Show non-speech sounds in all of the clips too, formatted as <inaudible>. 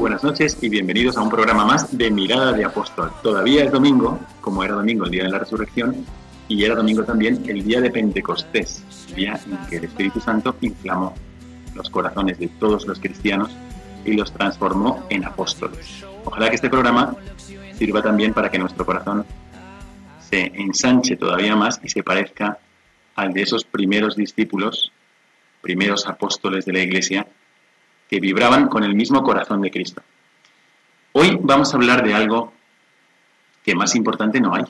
Buenas noches y bienvenidos a un programa más de Mirada de Apóstol. Todavía es domingo, como era domingo el día de la resurrección, y era domingo también el día de Pentecostés, el día en que el Espíritu Santo inflamó los corazones de todos los cristianos y los transformó en apóstoles. Ojalá que este programa sirva también para que nuestro corazón se ensanche todavía más y se parezca al de esos primeros discípulos, primeros apóstoles de la Iglesia, que vibraban con el mismo corazón de Cristo. Hoy vamos a hablar de algo que más importante no hay.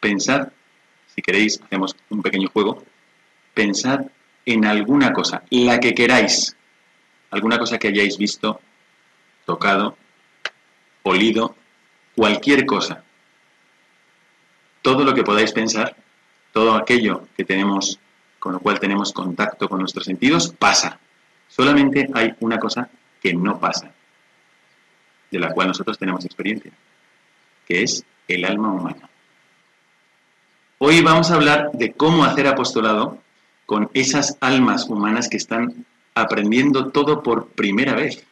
Pensad, si queréis, hacemos un pequeño juego, pensad en alguna cosa, la que queráis, alguna cosa que hayáis visto, tocado, olido, cualquier cosa. Todo lo que podáis pensar, todo aquello que tenemos, con lo cual tenemos contacto con nuestros sentidos, pasa. Solamente hay una cosa que no pasa, de la cual nosotros tenemos experiencia, que es el alma humana. Hoy vamos a hablar de cómo hacer apostolado con esas almas humanas que están aprendiendo todo por primera vez,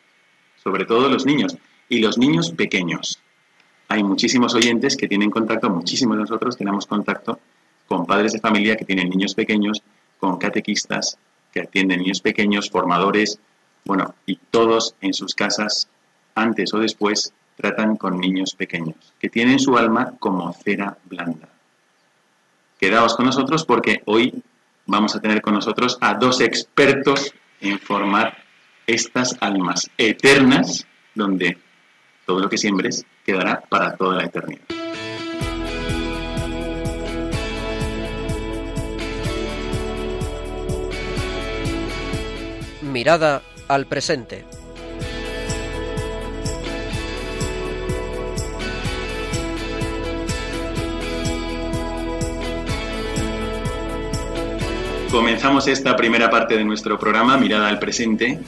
sobre todo los niños, y los niños pequeños. Hay muchísimos oyentes que tienen contacto, muchísimos de nosotros tenemos contacto con padres de familia que tienen niños pequeños, con catequistas que atienden niños pequeños, formadores, bueno, y todos en sus casas, antes o después, tratan con niños pequeños, que tienen su alma como cera blanda. Quedaos con nosotros porque hoy vamos a tener con nosotros a dos expertos en formar estas almas eternas, donde todo lo que siembres quedará para toda la eternidad. Mirada al presente. Comenzamos esta primera parte de nuestro programa, Mirada al Presente,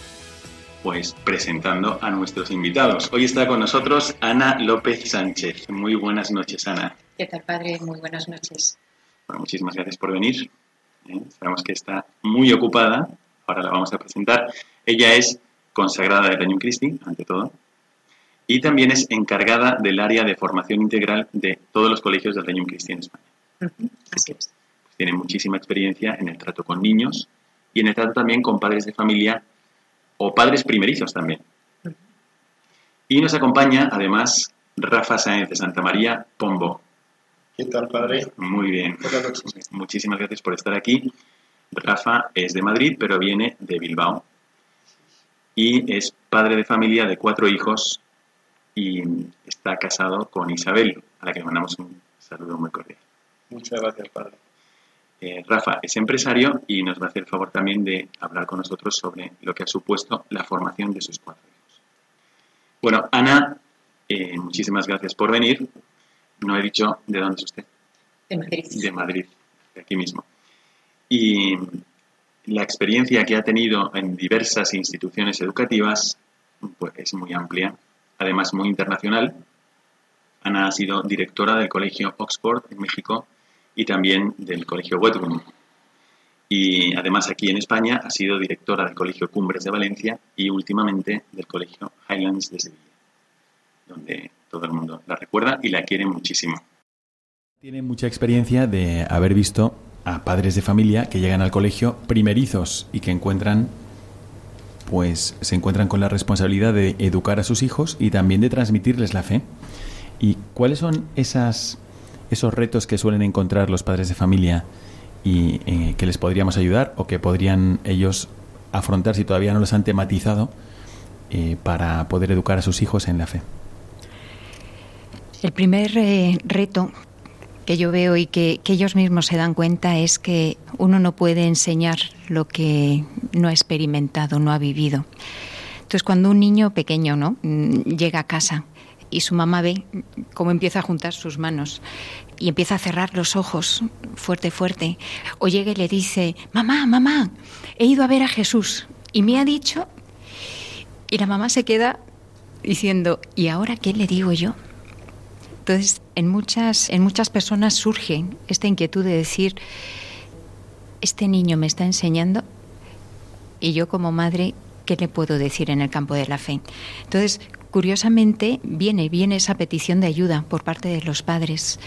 pues presentando a nuestros invitados. Hoy está con nosotros Ana López Sánchez. Muy buenas noches, Ana. ¿Qué tal, padre? Muy buenas noches. Bueno, muchísimas gracias por venir. ¿eh? Sabemos que está muy ocupada. Ahora la vamos a presentar. Ella es consagrada de Regnum Christi, ante todo, y también es encargada del área de formación integral de todos los colegios del Regnum Christi en España. Así es. Pues tiene muchísima experiencia en el trato con niños y en el trato también con padres de familia o padres primerizos también. Y nos acompaña además Rafa Sáenz de Santa María Pombo. ¿Qué tal, padre? Muy bien. Buenas noches. Muchísimas gracias por estar aquí. Rafa es de Madrid, pero viene de Bilbao. Y es padre de familia de cuatro hijos y está casado con Isabel, a la que le mandamos un saludo muy cordial. Muchas gracias, padre. Eh, Rafa es empresario y nos va a hacer el favor también de hablar con nosotros sobre lo que ha supuesto la formación de sus cuatro hijos. Bueno, Ana, eh, muchísimas gracias por venir. No he dicho de dónde es usted. De Madrid. de Madrid, de aquí mismo. Y la experiencia que ha tenido en diversas instituciones educativas pues, es muy amplia, además muy internacional. Ana ha sido directora del Colegio Oxford en México y también del Colegio Wedgwood. Y además aquí en España ha sido directora del Colegio Cumbres de Valencia y últimamente del Colegio Highlands de Sevilla, donde todo el mundo la recuerda y la quiere muchísimo. Tiene mucha experiencia de haber visto a padres de familia que llegan al colegio primerizos y que encuentran pues se encuentran con la responsabilidad de educar a sus hijos y también de transmitirles la fe. ¿Y cuáles son esas, esos retos que suelen encontrar los padres de familia y eh, que les podríamos ayudar o que podrían ellos afrontar si todavía no los han tematizado eh, para poder educar a sus hijos en la fe? El primer eh, reto que yo veo y que, que, ellos mismos se dan cuenta es que uno no puede enseñar lo que no ha experimentado, no ha vivido. Entonces, cuando un niño pequeño ¿no? Mm, llega a casa y su mamá ve cómo empieza a juntar sus manos y empieza a cerrar los ojos fuerte, fuerte, o llega y le dice, mamá, mamá, he ido a ver a Jesús y me ha dicho, y la mamá se queda diciendo, ¿y ahora qué le digo yo? Entonces, en muchas, en muchas personas surge esta inquietud de decir, este niño me está enseñando y yo como madre, ¿qué le puedo decir en el campo de la fe? Entonces, curiosamente, viene, viene esa petición de ayuda por parte de los padres,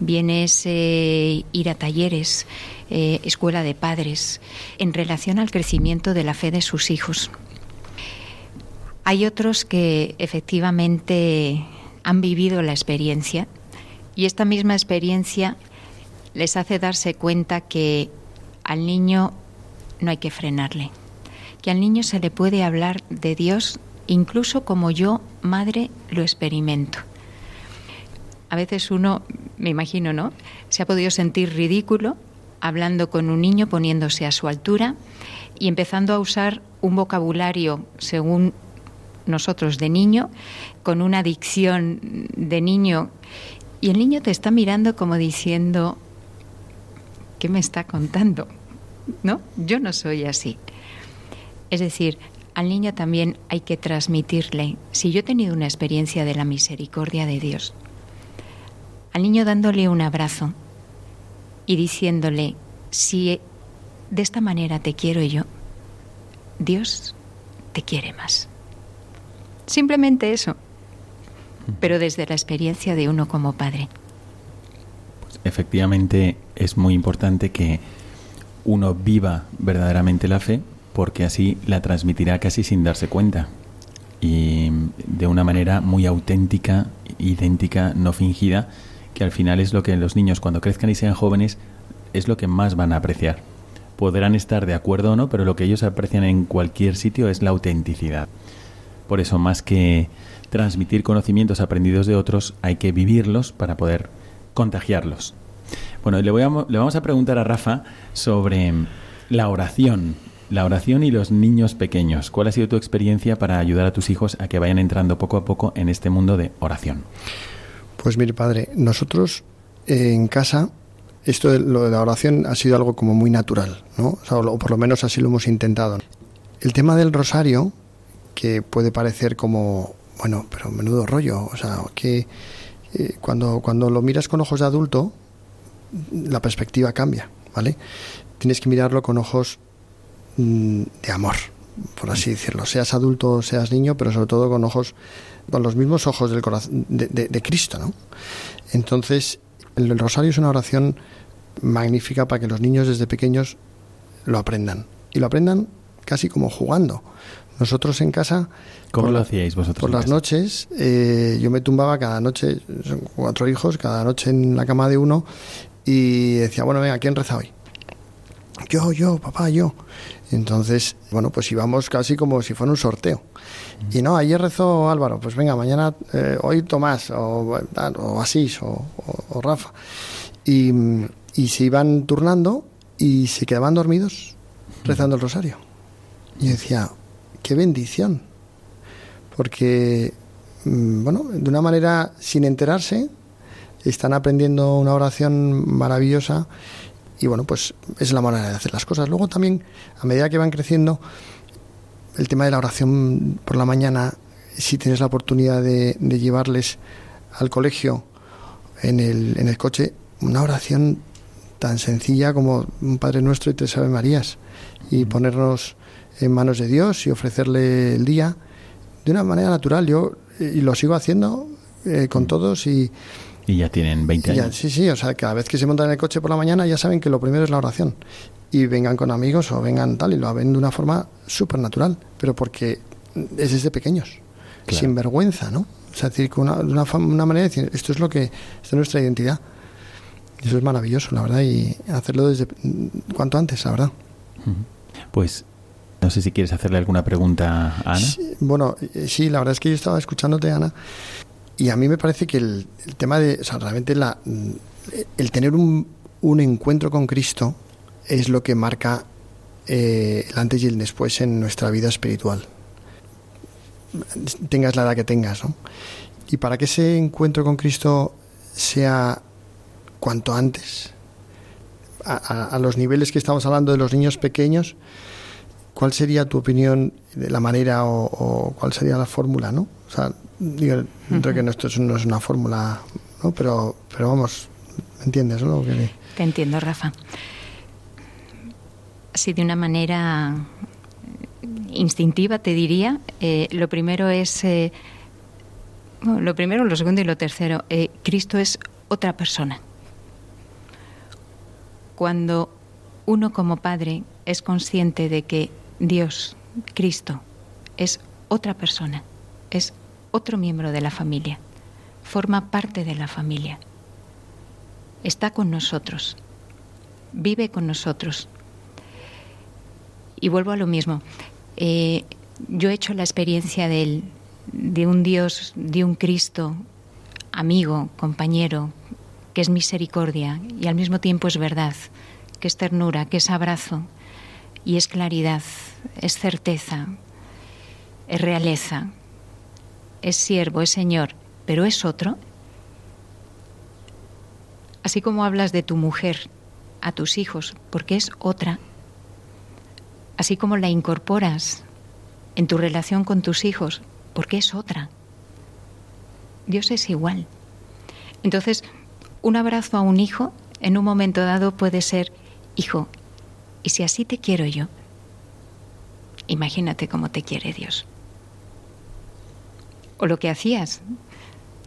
viene ese ir a talleres, eh, escuela de padres, en relación al crecimiento de la fe de sus hijos. Hay otros que efectivamente han vivido la experiencia y esta misma experiencia les hace darse cuenta que al niño no hay que frenarle, que al niño se le puede hablar de Dios incluso como yo, madre, lo experimento. A veces uno, me imagino, ¿no? Se ha podido sentir ridículo hablando con un niño, poniéndose a su altura y empezando a usar un vocabulario según nosotros de niño, con una dicción de niño, y el niño te está mirando como diciendo, ¿qué me está contando? ¿No? Yo no soy así. Es decir, al niño también hay que transmitirle, si yo he tenido una experiencia de la misericordia de Dios, al niño dándole un abrazo y diciéndole, si de esta manera te quiero yo, Dios te quiere más. Simplemente eso, pero desde la experiencia de uno como padre. Pues efectivamente es muy importante que uno viva verdaderamente la fe porque así la transmitirá casi sin darse cuenta y de una manera muy auténtica, idéntica, no fingida, que al final es lo que los niños cuando crezcan y sean jóvenes es lo que más van a apreciar. Podrán estar de acuerdo o no, pero lo que ellos aprecian en cualquier sitio es la autenticidad. Por eso, más que transmitir conocimientos aprendidos de otros, hay que vivirlos para poder contagiarlos. Bueno, le, voy le vamos a preguntar a Rafa sobre la oración, la oración y los niños pequeños. ¿Cuál ha sido tu experiencia para ayudar a tus hijos a que vayan entrando poco a poco en este mundo de oración? Pues mire, padre, nosotros eh, en casa esto de lo de la oración ha sido algo como muy natural, ¿no? O, por lo menos así lo hemos intentado. El tema del rosario, que puede parecer como, bueno, pero menudo rollo, o sea, que eh, cuando, cuando lo miras con ojos de adulto, la perspectiva cambia, ¿vale? Tienes que mirarlo con ojos mm, de amor, por así decirlo, seas adulto o seas niño, pero sobre todo con ojos, con los mismos ojos del corazón de, de Cristo, ¿no? Entonces, el rosario es una oración magnífica para que los niños desde pequeños lo aprendan. Y lo aprendan casi como jugando. Nosotros en casa... ¿Cómo lo hacíais vosotros? Por las noches, eh, yo me tumbaba cada noche, son cuatro hijos, cada noche en la cama de uno, y decía, bueno, venga, ¿quién reza hoy? Yo, yo, papá, yo. Entonces, bueno, pues íbamos casi como si fuera un sorteo. Y no, ayer rezó Álvaro, pues venga, mañana, eh, hoy Tomás, o, o Asís, o, o, Rafa. Y, y se iban turnando y se quedaban dormidos rezando el rosario. Y decía, qué bendición. Porque, mm, bueno, de una manera sin enterarse, están aprendiendo una oración maravillosa y bueno, pues es la manera de hacer las cosas. Luego también, a medida que van creciendo, el tema de la oración por la mañana, si tienes la oportunidad de, llevarles al colegio en el, en el coche, una oración tan sencilla como un Padre Nuestro y Tres Ave Marías y ponernos en manos de Dios y ofrecerle el día de una manera natural. Yo y lo sigo haciendo eh, con todos y, Y ya tienen 20 Ya, años. sí, sí, o sea, cada vez que se montan en el coche por la mañana ya saben que lo primero es la oración. Y vengan con amigos o vengan tal, y lo ven de una forma súper natural, pero porque es desde pequeños, Claro. sin vergüenza, ¿no? O sea, decir, con una, una, una manera de decir, esto es lo que, esta es nuestra identidad. Y eso es maravilloso, la verdad, y hacerlo desde cuanto antes, la verdad. Pues no sé si quieres hacerle alguna pregunta Ana. Bueno, eh, sí, la verdad es que yo estaba escuchándote, Ana, y a mí me parece que el, tema de, o sea, realmente la, el tener un, un encuentro con Cristo es lo que marca eh, el antes y el después en nuestra vida espiritual. Tengas la edad que tengas, ¿no? Y para que ese encuentro con Cristo sea cuanto antes, a los niveles que estamos hablando de los niños pequeños, ¿cuál sería tu opinión de la manera o, o cuál sería la fórmula, no? O sea, digo, creo que no, esto es- no es una fórmula, ¿no? Pero, pero vamos, ¿me entiendes, no? Lo que- Te entiendo, Rafa. Así de una manera instintiva te diría, eh, lo primero es, eh, bueno, lo primero, lo segundo y lo tercero, eh, Cristo es otra persona. Cuando uno como padre es consciente de que Dios, Cristo, es otra persona, es otro miembro de la familia, forma parte de la familia, está con nosotros, vive con nosotros. Y vuelvo a lo mismo. Eh, yo he hecho la experiencia del- de un Dios, de un Cristo, amigo, compañero, que es misericordia y al mismo tiempo es verdad, que es ternura, que es abrazo y es claridad, es certeza, es realeza, es siervo, es Señor, pero es otro. Así como hablas de tu mujer a tus hijos, porque es otra, así como la incorporas en tu relación con tus hijos, porque es otra. Dios es igual. Entonces, un abrazo a un hijo en un momento dado puede ser, hijo, ¿y si así te quiero yo? Imagínate cómo te quiere Dios. O lo que hacías.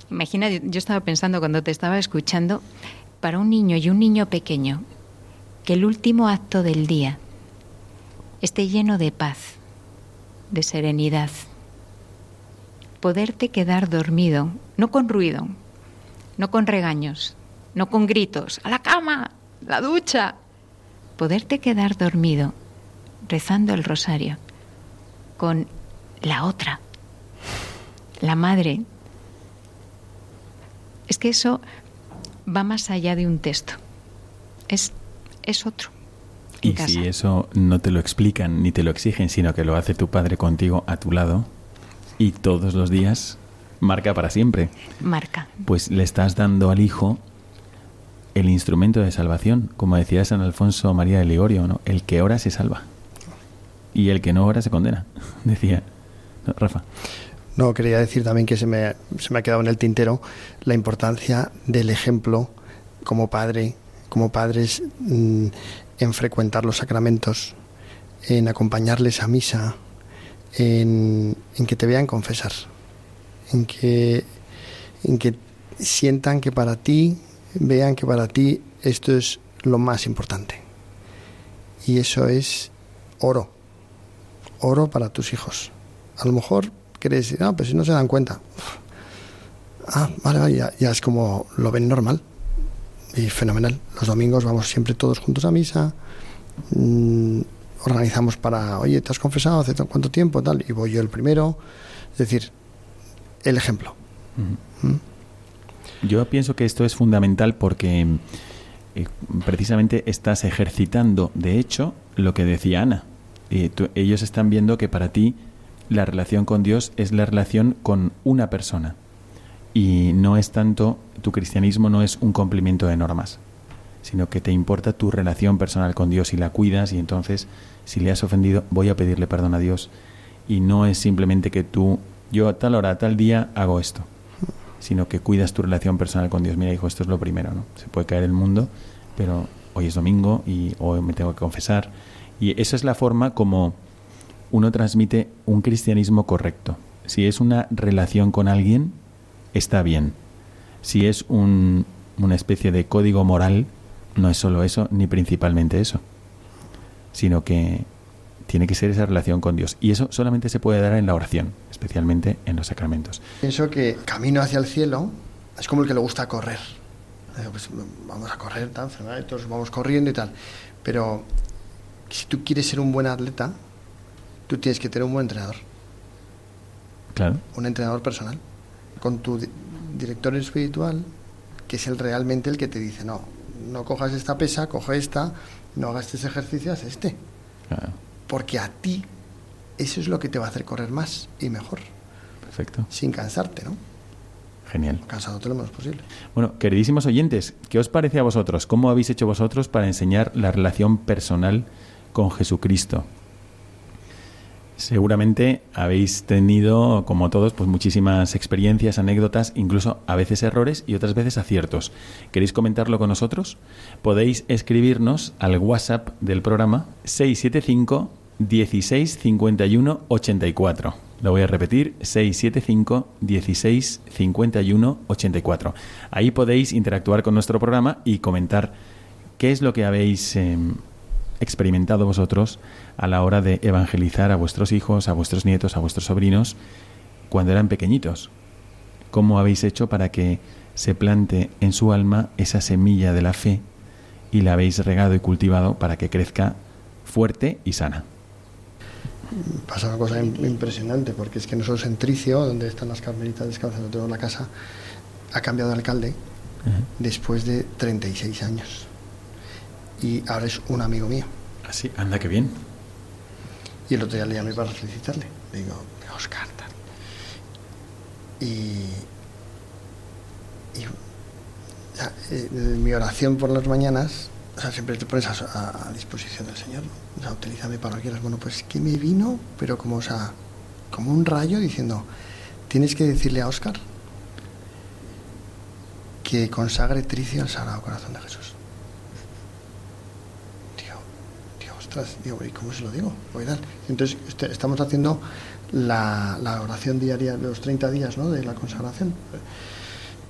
Imagina, yo estaba pensando cuando te estaba escuchando, para un niño y un niño pequeño, que el último acto del día esté lleno de paz, de serenidad. Poderte quedar dormido, no con ruido, no con regaños, no con gritos, a la cama, la ducha. Poderte quedar dormido rezando el rosario con la otra, la madre. Es que eso va más allá de un texto. Es, es otro. Y casa. si eso no te lo explican ni te lo exigen, sino que lo hace tu padre contigo a tu lado y todos los días, marca para siempre. Marca. Pues le estás dando al hijo el instrumento de salvación, como decía San Alfonso María de Ligorio, ¿no? El que ora se salva y el que no ora se condena, <laughs> decía ¿No, Rafa. No, quería decir también que se me, se me ha quedado en el tintero la importancia del ejemplo como padre, como padres mm, en frecuentar los sacramentos, en acompañarles a misa, en, en que te vean confesar, en que, en que sientan que para ti, vean que para ti esto es lo más importante. Y eso es oro, oro para tus hijos. A lo mejor quieres decir, ah, pues si no se dan cuenta. Ah, vale, vale, ya, ya es como lo ven normal. Y fenomenal. Los domingos vamos siempre todos juntos a misa. mm, organizamos para, oye, ¿te has confesado hace cuánto tiempo? Tal, y voy yo el primero. Es decir, el ejemplo. ¿Mm? Yo pienso que esto es fundamental porque eh, precisamente estás ejercitando, de hecho, lo que decía Ana. Tú- ellos están viendo que para ti la relación con Dios es la relación con una persona. Y no es tanto, tu cristianismo no es un cumplimiento de normas, sino que te importa tu relación personal con Dios y la cuidas y entonces si le has ofendido voy a pedirle perdón a Dios. Y no es simplemente que tú, yo a tal hora, a tal día hago esto sino que cuidas tu relación personal con Dios. Mira, hijo, esto es lo primero, ¿no? Se puede caer el mundo, pero hoy es domingo y hoy me tengo que confesar. Y esa es la forma como uno transmite un cristianismo correcto. Si es una relación con alguien, está bien. si es un, una especie de código moral, no es solo eso, ni principalmente eso, sino que tiene que ser esa relación con Dios. Y eso solamente se puede dar en la oración, especialmente en los sacramentos. Pienso que camino hacia el cielo es como el que le gusta correr. Pues, vamos a correr, tal, todos vamos corriendo y tal. Pero si tú quieres ser un buen atleta, tú tienes que tener un buen entrenador. Claro. Un entrenador personal. Con tu director espiritual, que es el realmente el que te dice, no, no cojas esta pesa, coge esta, no hagas este ejercicio, haz este. Porque a ti eso es lo que te va a hacer correr más y mejor. Perfecto. Sin cansarte, ¿no? Genial. Cansado todo lo menos posible. Bueno, queridísimos oyentes, ¿qué os parece a vosotros? ¿Cómo habéis hecho vosotros para enseñar la relación personal con Jesucristo? Seguramente habéis tenido, como todos, pues muchísimas experiencias, anécdotas, incluso a veces errores y otras veces aciertos. ¿Queréis comentarlo con nosotros? Podéis escribirnos al WhatsApp del programa 675 16 51 84. Lo voy a repetir, 675 16 51 84. Ahí podéis interactuar con nuestro programa y comentar qué es lo que habéis em, experimentado vosotros a la hora de evangelizar a vuestros hijos, a vuestros nietos, a vuestros sobrinos cuando eran pequeñitos. ¿Cómo habéis hecho para que se plante en su alma esa semilla de la fe y la habéis regado y cultivado para que crezca fuerte y sana? Pasa una cosa impresionante, porque es que nosotros en Tricio, donde están las carmelitas descalzas, donde tenemos la casa, ha cambiado de alcalde después de 36 años. Y ahora es un amigo mío. Así, ah, anda que bien. Y el otro día le llamé para felicitarle. Le digo, Oscar, tal. Y, y eh, mi oración por las mañanas, o sea, siempre te pones a, disposición del Señor. O sea, utilízame para lo que quieras. Bueno, pues que me vino, pero como, o sea, como un rayo diciendo, tienes que decirle a Oscar que consagre Tricio al Sagrado Corazón de Jesús. Digo, ¿y cómo se lo digo? Entonces, este, estamos haciendo la, oración diaria de los 30 días ¿no? de la consagración.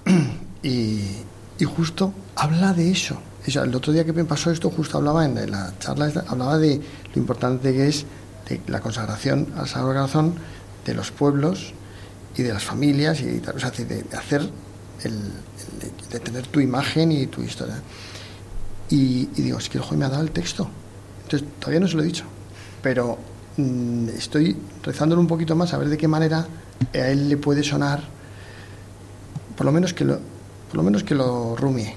<clears throat> Y, justo habla de eso. el otro día que me pasó esto, justo hablaba en la charla, hablaba de lo importante que es de la consagración al Sagrado Corazón de los pueblos y de las familias, y o sea, de, hacer, el, de tener tu imagen y tu historia. Y, digo, es que el juez me ha dado el texto todavía no se lo he dicho, pero mm, estoy rezándolo un poquito más a ver de qué manera a él le puede sonar, por lo menos que lo, por lo menos que lo rumie.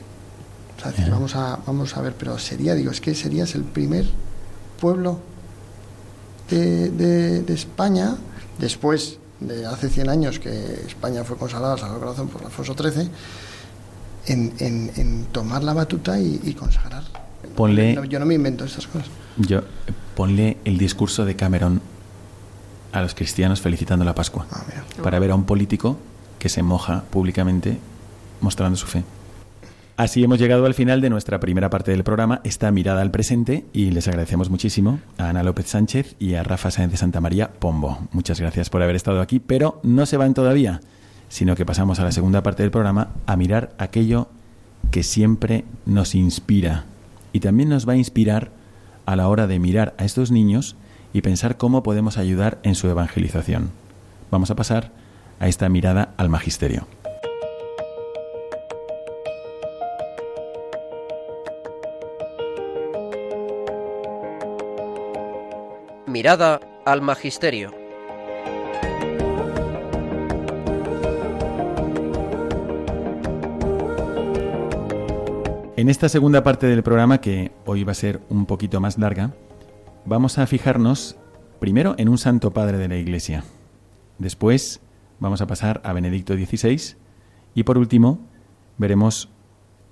vamos a, vamos a ver, pero sería, digo, es que serías el primer pueblo de, de, España, después de hace 100 años que España fue consagrada al Sagrado Corazón por Alfonso XIII, en, en, tomar la batuta y, consagrar. Ponle, yo no me invento estas cosas. Yo, ponle el discurso de Cameron a los cristianos felicitando la Pascua, ah, para ver a un político que se moja públicamente mostrando su fe. Así hemos llegado al final de nuestra primera parte del programa, esta mirada al presente, y les agradecemos muchísimo a Ana López Sánchez y a Rafa Sáenz de Santa María Pombo. Muchas gracias por haber estado aquí, pero no se van todavía, sino que pasamos a la segunda parte del programa a mirar aquello que siempre nos inspira y también nos va a inspirar a la hora de mirar a estos niños y pensar cómo podemos ayudar en su evangelización. Vamos a pasar a esta mirada al magisterio. Mirada al magisterio. En esta segunda parte del programa, que hoy va a ser un poquito más larga, vamos a fijarnos primero en un santo padre de la Iglesia. Después vamos a pasar a Benedicto XVI y por último veremos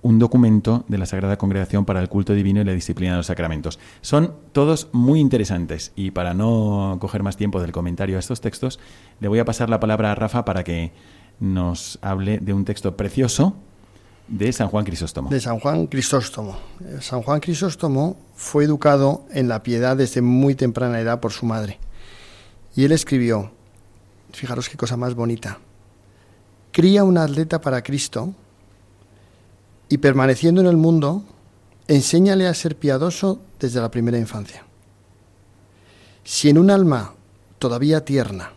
un documento de la Sagrada Congregación para el Culto Divino y la Disciplina de los Sacramentos. Son todos muy interesantes y para no coger más tiempo del comentario a estos textos, le voy a pasar la palabra a Rafa para que nos hable de un texto precioso de San Juan Crisóstomo. De San Juan Crisóstomo. San Juan Crisóstomo fue educado en la piedad desde muy temprana edad por su madre. Y él escribió, fijaros qué cosa más bonita, cría un atleta para Cristo y permaneciendo en el mundo, enséñale a ser piadoso desde la primera infancia. Si en un alma todavía tierna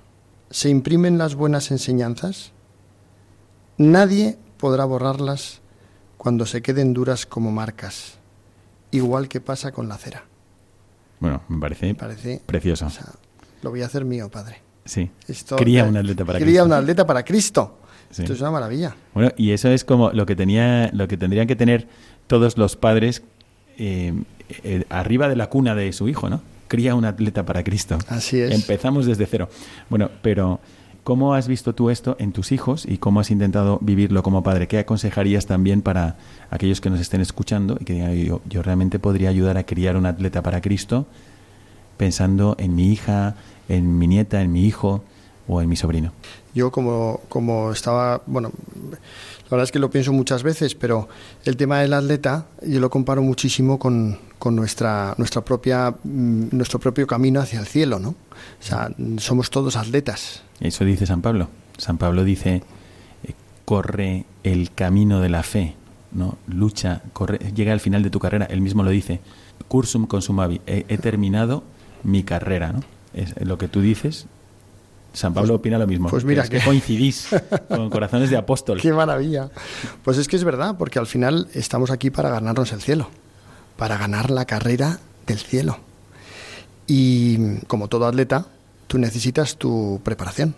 se imprimen las buenas enseñanzas, nadie podrá borrarlas cuando se queden duras como marcas, igual que pasa con la cera. Bueno, me parece, parece precioso. O sea, lo voy a hacer mío, padre. Sí. Esto, Cría un atleta para Cría Cristo. un atleta para Cristo. Sí. Esto es una maravilla. Bueno, y eso es como lo que tenía, lo que tendrían que tener todos los padres eh, eh, arriba de la cuna de su hijo, ¿no? Cría un atleta para Cristo. Así es. Empezamos desde cero. Bueno, pero ¿cómo has visto tú esto en tus hijos y cómo has intentado vivirlo como padre? ¿Qué aconsejarías también para aquellos que nos estén escuchando y que digan, yo, realmente podría ayudar a criar un atleta para Cristo pensando en mi hija, en mi nieta, en mi hijo o en mi sobrino? Yo como, como estaba, bueno, la verdad es que lo pienso muchas veces, pero el tema del atleta yo lo comparo muchísimo con, con nuestra, nuestra propia, mm, nuestro propio camino hacia el cielo, ¿no? O sea, somos todos atletas. Eso dice San Pablo. San Pablo dice, eh, corre el camino de la fe, ¿no? Lucha, corre, llega al final de tu carrera. Él mismo lo dice, cursum consumavi, he, he terminado mi carrera, ¿no? Es lo que tú dices. San Pablo Pues- opina lo mismo. pues mira que- coincidís <laughs> con corazones de apóstol. Qué maravilla. Pues es que es verdad, porque al final estamos aquí para ganarnos el cielo, para ganar la carrera del cielo. Y como todo atleta, tú necesitas tu preparación.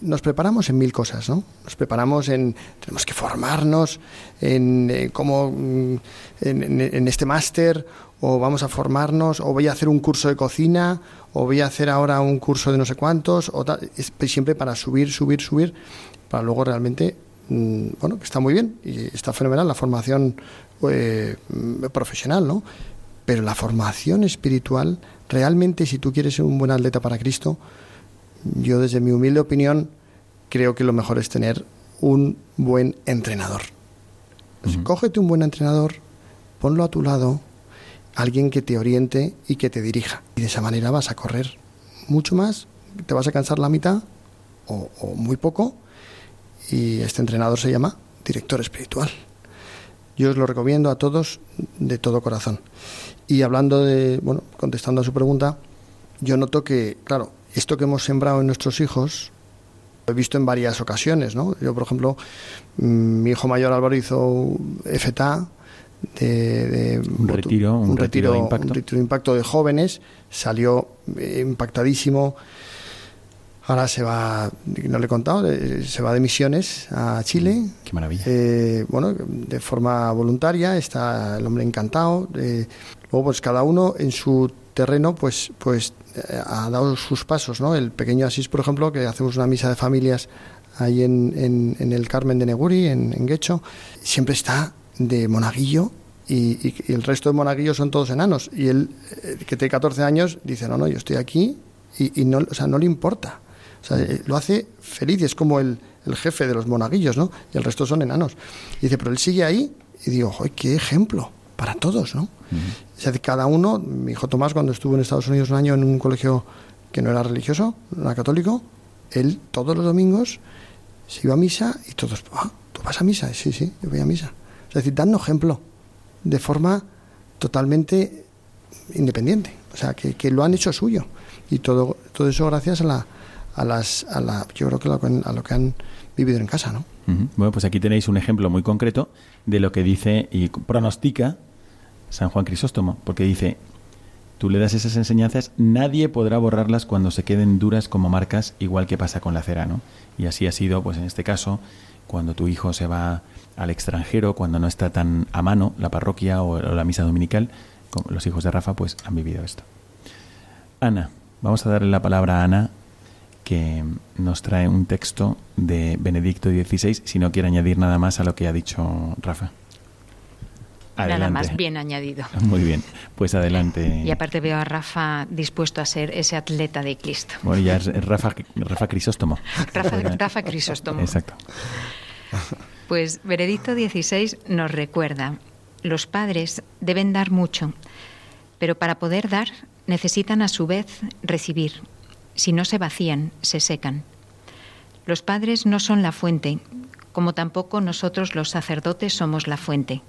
Nos preparamos en mil cosas, ¿no? Nos preparamos en, tenemos que formarnos en eh, cómo, mm, en, en- este máster, o vamos a formarnos, o voy a hacer un curso de cocina, o voy a hacer ahora un curso de no sé cuántos, o tal, siempre para subir, subir, subir, para luego realmente, mm, bueno, que está muy bien y está fenomenal la formación eh, profesional, ¿no? Pero la formación espiritual, realmente, si tú quieres ser un buen atleta para Cristo, yo desde mi humilde opinión creo que lo mejor es tener un buen entrenador. Ujú. Cógete un buen entrenador, ponlo a tu lado, alguien que te oriente y que te dirija. Y de esa manera vas a correr mucho más, te vas a cansar la mitad o, o muy poco. Y este entrenador se llama director espiritual. Yo os lo recomiendo a todos de todo corazón. Y hablando de, bueno, contestando a su pregunta, yo noto que, claro, esto que hemos sembrado en nuestros hijos, lo he visto en varias ocasiones, ¿no? Yo, por ejemplo, mm, mi hijo mayor Álvaro hizo FTA, de, de Un retiro, un retiro de impacto. un retiro de impacto de jóvenes, salió eh, impactadísimo. Ahora se va, no le he contado, eh, se va de misiones a Chile. Qué maravilla. Eh, bueno, de forma voluntaria, está el hombre encantado. eh, luego, pues cada uno en su terreno, pues, pues eh, ha dado sus pasos, ¿no? El pequeño Asís, por ejemplo, que hacemos una misa de familias ahí en, el Carmen de Neguri, en, en Guecho, siempre está de monaguillo y, el resto de monaguillos son todos enanos. Y él, eh, que tiene 14 años, dice, no, no, yo estoy aquí y, no, o sea, no le importa. O sea, eh, lo hace feliz es como el, jefe de los monaguillos, ¿no? Y el resto son enanos. Y dice, pero él sigue ahí y digo, ¡joder, qué ejemplo! Para todos, ¿no? O sea, de cada uno, mi hijo Tomás, cuando estuvo en Estados Unidos un año en un colegio que no era religioso, no era católico, él todos los domingos se iba a misa y todos, ah, ¿tú vas a misa? Sí, sí, yo voy a misa. Es decir, dando ejemplo de forma totalmente independiente. O sea, que, que lo han hecho suyo. Y todo, todo eso gracias a la, a las, a la, yo creo que lo, a lo que han vivido en casa, ¿no? Bueno, pues aquí tenéis un ejemplo muy concreto de lo que dice y pronostica San Juan Crisóstomo, porque dice, tú le das esas enseñanzas, nadie podrá borrarlas cuando se queden duras como marcas, igual que pasa con la cera, ¿no? Y así ha sido, pues en este caso, cuando tu hijo se va al extranjero, cuando no está tan a mano la parroquia o, la misa dominical, como los hijos de Rafa, pues han vivido esto. Ana, vamos a darle la palabra a Ana, que nos trae un texto de Benedicto XVI, si no quiere añadir nada más a lo que ha dicho Rafa. Nada más bien añadido. <laughs> Muy bien, pues adelante. Y aparte veo a Rafa dispuesto a ser ese atleta de Cristo. Bueno, ya es Rafa, Rafa Crisóstomo. Rafa, Rafa Crisóstomo. Exacto. Pues Benedicto XVI nos recuerda, los padres deben dar mucho, pero para poder dar necesitan a su vez recibir. Si no se vacían, se secan. Los padres no son la fuente, como tampoco nosotros los sacerdotes somos la fuente.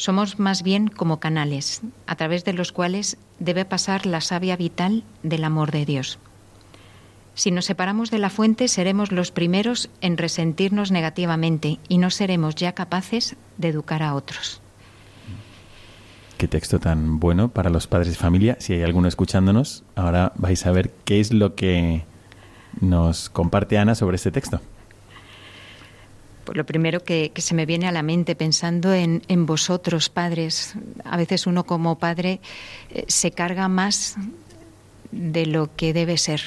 Somos más bien como canales, a través de los cuales debe pasar la savia vital del amor de Dios. Si nos separamos de la fuente, seremos los primeros en resentirnos negativamente y no seremos ya capaces de educar a otros. Qué texto tan bueno para los padres de familia. Si hay alguno escuchándonos, ahora vais a ver qué es lo que nos comparte Ana sobre este texto. Pues lo primero que, se me viene a la mente pensando en, vosotros, padres, a veces uno como padre eh, se carga más de lo que debe ser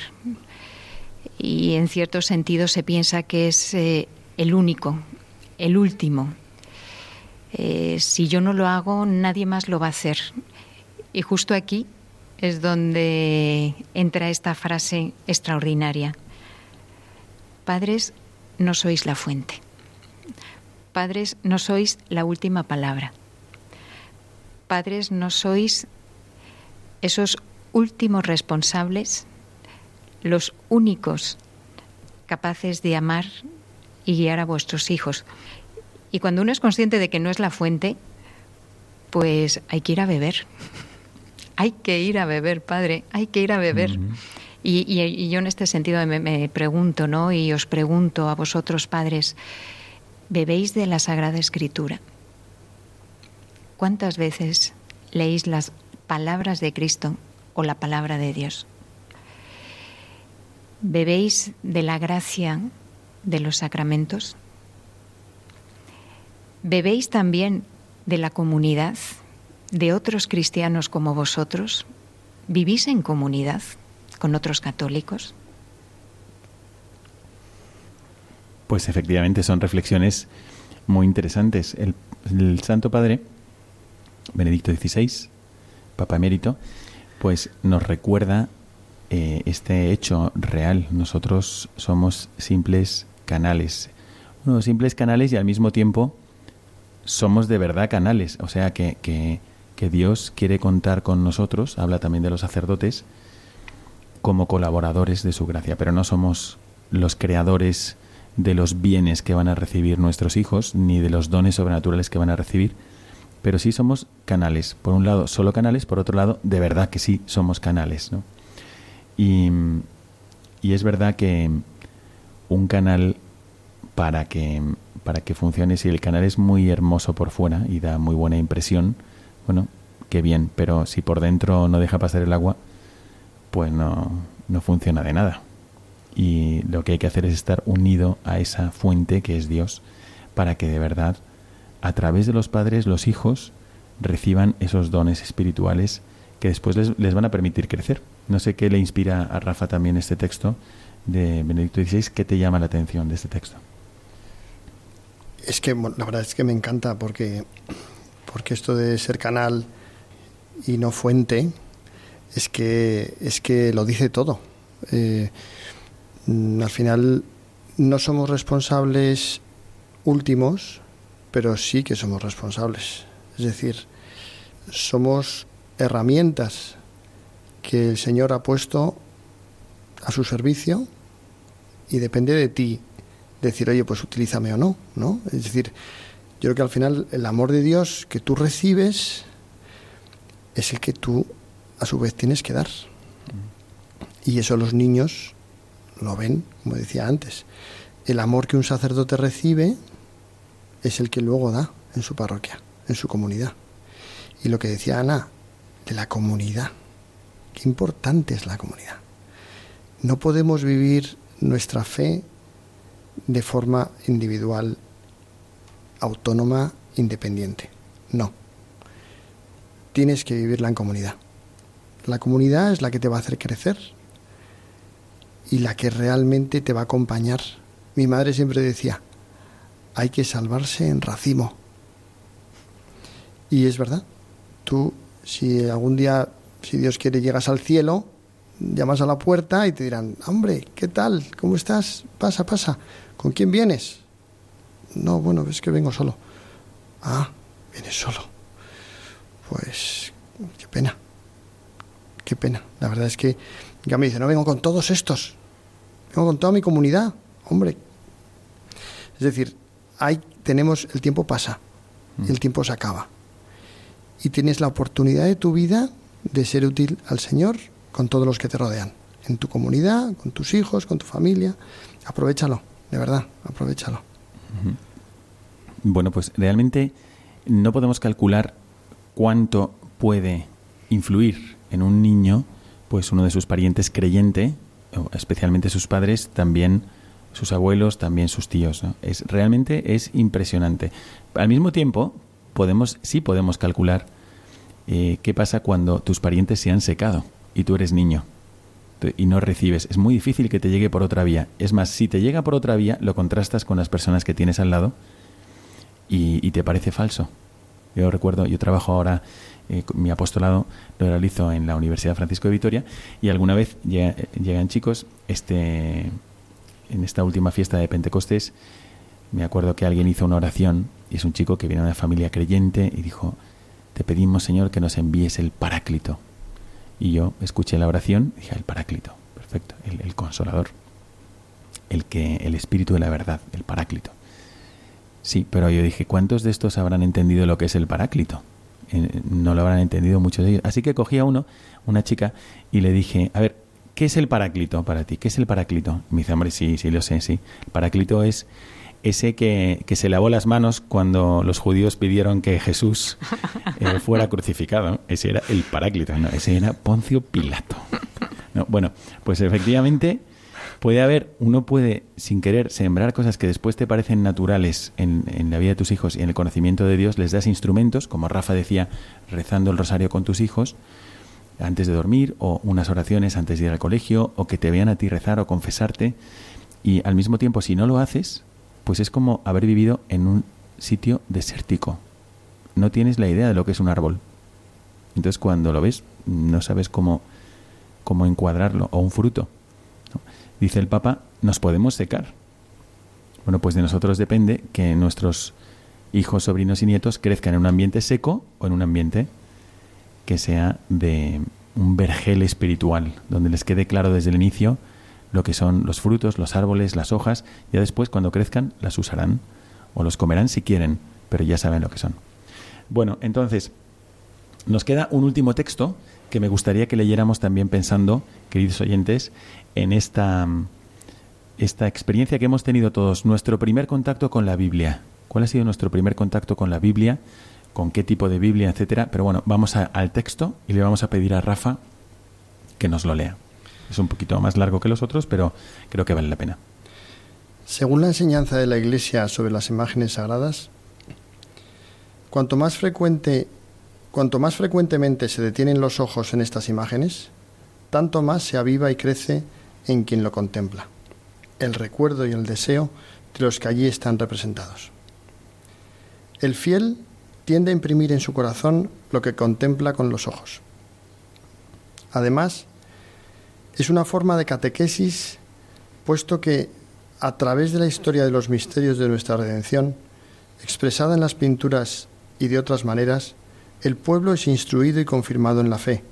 y en cierto sentido se piensa que es eh, el único, el último. Eh, si yo no lo hago, nadie más lo va a hacer. Y justo aquí es donde entra esta frase extraordinaria. Padres, no sois la fuente. Padres, no sois la última palabra. Padres, no sois esos últimos responsables los únicos capaces de amar y guiar a vuestros hijos. Y cuando uno es consciente de que no es la fuente, pues hay que ir a beber. <laughs> hay que ir a beber, padre, hay que ir a beber. y, yo en este sentido me, me, pregunto, ¿no? Y os pregunto a vosotros, padres, ¿bebéis de la Sagrada Escritura? ¿Cuántas veces leéis las palabras de Cristo o la palabra de Dios? ¿Bebéis de la gracia de los sacramentos? ¿Bebéis también de la comunidad, de otros cristianos como vosotros? ¿Vivís en comunidad con otros católicos? Pues efectivamente son reflexiones muy interesantes. El, Santo Padre, Benedicto XVI, Papa Emérito, pues nos recuerda eh, este hecho real. Nosotros somos simples canales. Unos simples canales y al mismo tiempo somos de verdad canales. O sea que, que, que Dios quiere contar con nosotros, habla también de los sacerdotes, como colaboradores de su gracia. Pero no somos los creadores de los bienes que van a recibir nuestros hijos, ni de los dones sobrenaturales que van a recibir, pero sí somos canales. Por un lado, solo canales, por otro lado, de verdad que sí somos canales. ¿no? Y, es verdad que un canal para que, para que funcione, si el canal es muy hermoso por fuera y da muy buena impresión, bueno, qué bien, pero si por dentro no deja pasar el agua, pues no, no funciona de nada. Y lo que hay que hacer es estar unido a esa fuente que es Dios, para que de verdad, a través de los padres, los hijos reciban esos dones espirituales que después les, les van a permitir crecer. No sé qué le inspira a Rafa también este texto de Benedicto XVI. ¿Qué te llama la atención de este texto? Es que la verdad es que me encanta porque, porque esto de ser canal y no fuente es que, es que lo dice todo. Eh, al final no somos responsables últimos, pero sí que somos responsables. Es decir, somos herramientas que el Señor ha puesto a su servicio y depende de ti decir, oye, pues utilízame o no, ¿no? Es decir, yo creo que al final el amor de Dios que tú recibes es el que tú a su vez tienes que dar. Y eso los niños lo ven, como decía antes. El amor que un sacerdote recibe es el que luego da en su parroquia, en su comunidad. Y lo que decía Ana, de la comunidad. Qué importante es la comunidad. No podemos vivir nuestra fe de forma individual, autónoma, independiente. No. Tienes que vivirla en comunidad. La comunidad es la que te va a hacer crecer y la que realmente te va a acompañar. Mi madre siempre decía, hay que salvarse en racimo. Y es verdad. Tú, si algún día si Dios quiere, llegas al cielo, llamas a la puerta y te dirán, hombre, ¿qué tal? ¿Cómo estás? Pasa, pasa. ¿Con quién vienes? No, bueno, es que vengo solo. Ah, vienes solo. Pues, qué pena. Qué pena. La verdad es que ya me dice, no vengo con todos estos. Vengo con toda mi comunidad. Hombre. Es decir, hay, tenemos, el tiempo pasa, Mm. el tiempo se acaba. Y tienes la oportunidad de tu vida de ser útil al Señor con todos los que te rodean, en tu comunidad, con tus hijos, con tu familia. Aprovechalo, de verdad, aprovechalo. Bueno, pues realmente no podemos calcular cuánto puede influir en un niño, pues uno de sus parientes creyente, especialmente sus padres, también sus abuelos, también sus tíos. Es realmente es impresionante. Al mismo tiempo, podemos sí podemos calcular eh, qué pasa cuando tus parientes se han secado y tú eres niño y no recibes. Es muy difícil que te llegue por otra vía. Es más, si te llega por otra vía, lo contrastas con las personas que tienes al lado y te parece falso. Yo recuerdo, yo trabajo ahora, eh, mi apostolado lo realizo en la Universidad Francisco de Vitoria y alguna vez llega- llegan chicos, este, en esta última fiesta de Pentecostés, me acuerdo que alguien hizo una oración y es un chico que viene de una familia creyente y dijo, te pedimos Señor que nos envíes el paráclito. Y yo escuché la oración y dije, el paráclito, perfecto, el, el consolador, el que, el espíritu de la verdad, el paráclito. Sí, pero yo dije, ¿cuántos de estos habrán entendido lo que es el paráclito? No lo habrán entendido muchos de ellos. Así que cogí a uno, una chica, y le dije, a ver, ¿qué es el paráclito para ti? ¿Qué es el paráclito? Me dice, hombre, sí, sí, lo sé, sí. El paráclito es ese que, que se lavó las manos cuando los judíos pidieron que Jesús eh, <laughs> fuera crucificado. Ese era el paráclito, no, ese era Poncio Pilato. No, bueno, pues efectivamente puede haber, uno puede sin querer sembrar cosas que después te parecen naturales en, en la vida de tus hijos y en el conocimiento de Dios, les das instrumentos, como Rafa decía, rezando el rosario con tus hijos antes de dormir o unas oraciones antes de ir al colegio o que te vean a ti rezar o confesarte y al mismo tiempo si no lo haces, pues es como haber vivido en un sitio desértico. No tienes la idea de lo que es un árbol. Entonces cuando lo ves no sabes cómo, cómo encuadrarlo o un fruto. Dice el Papa, nos podemos secar. Bueno, pues de nosotros depende que nuestros hijos, sobrinos y nietos crezcan en un ambiente seco o en un ambiente que sea de un vergel espiritual, donde les quede claro desde el inicio lo que son los frutos, los árboles, las hojas, ya después cuando crezcan las usarán o los comerán si quieren, pero ya saben lo que son. Bueno, entonces, nos queda un último texto que me gustaría que leyéramos también pensando, queridos oyentes, en esta, esta experiencia que hemos tenido todos, nuestro primer contacto con la Biblia. ¿Cuál ha sido nuestro primer contacto con la Biblia? ¿Con qué tipo de Biblia, etcétera? Pero bueno, vamos al texto y le vamos a pedir a Rafa que nos lo lea. Es un poquito más largo que los otros, pero creo que vale la pena. Según la enseñanza de la Iglesia sobre las imágenes sagradas, cuanto más frecuente cuanto más frecuentemente se detienen los ojos en estas imágenes, tanto más se aviva y crece en quien lo contempla, el recuerdo y el deseo de los que allí están representados. El fiel tiende a imprimir en su corazón lo que contempla con los ojos. Además, es una forma de catequesis, puesto que a través de la historia de los misterios de nuestra redención, expresada en las pinturas y de otras maneras, el pueblo es instruido y confirmado en la fe,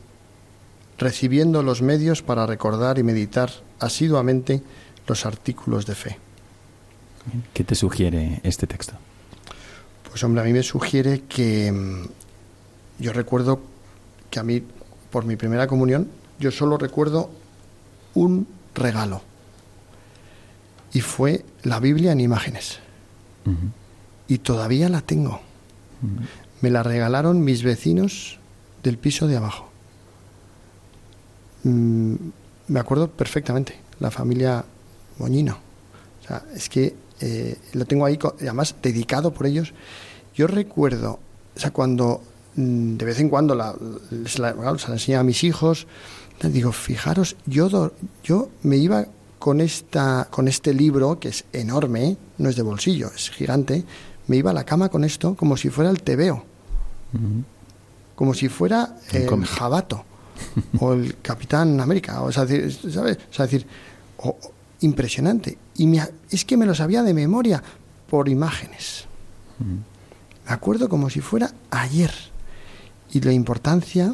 recibiendo los medios para recordar y meditar asiduamente los artículos de fe. ¿Qué te sugiere este texto? Pues hombre, a mí me sugiere que mm, yo recuerdo que a mí, por mi primera comunión, yo solo recuerdo un regalo. Y fue la Biblia en imágenes. Y todavía la tengo. Me la regalaron mis vecinos del piso de abajo. Mm, me acuerdo perfectamente, la familia Moñino. O sea, es que eh, lo tengo ahí, además dedicado por ellos. Yo recuerdo, o sea, cuando mm, de vez en cuando la, la, la enseñaba a mis hijos, les digo, fijaros, yo, yo me iba con, esta, con este libro, que es enorme, no es de bolsillo, es gigante, me iba a la cama con esto como si fuera el tebeo, Como si fuera el jabato o el <laughs> Capitán América, o sea, decir, ¿sabes? O sea, decir, impresionante. Y me es que me lo sabía de memoria por imágenes. Me acuerdo como si fuera ayer. Y la importancia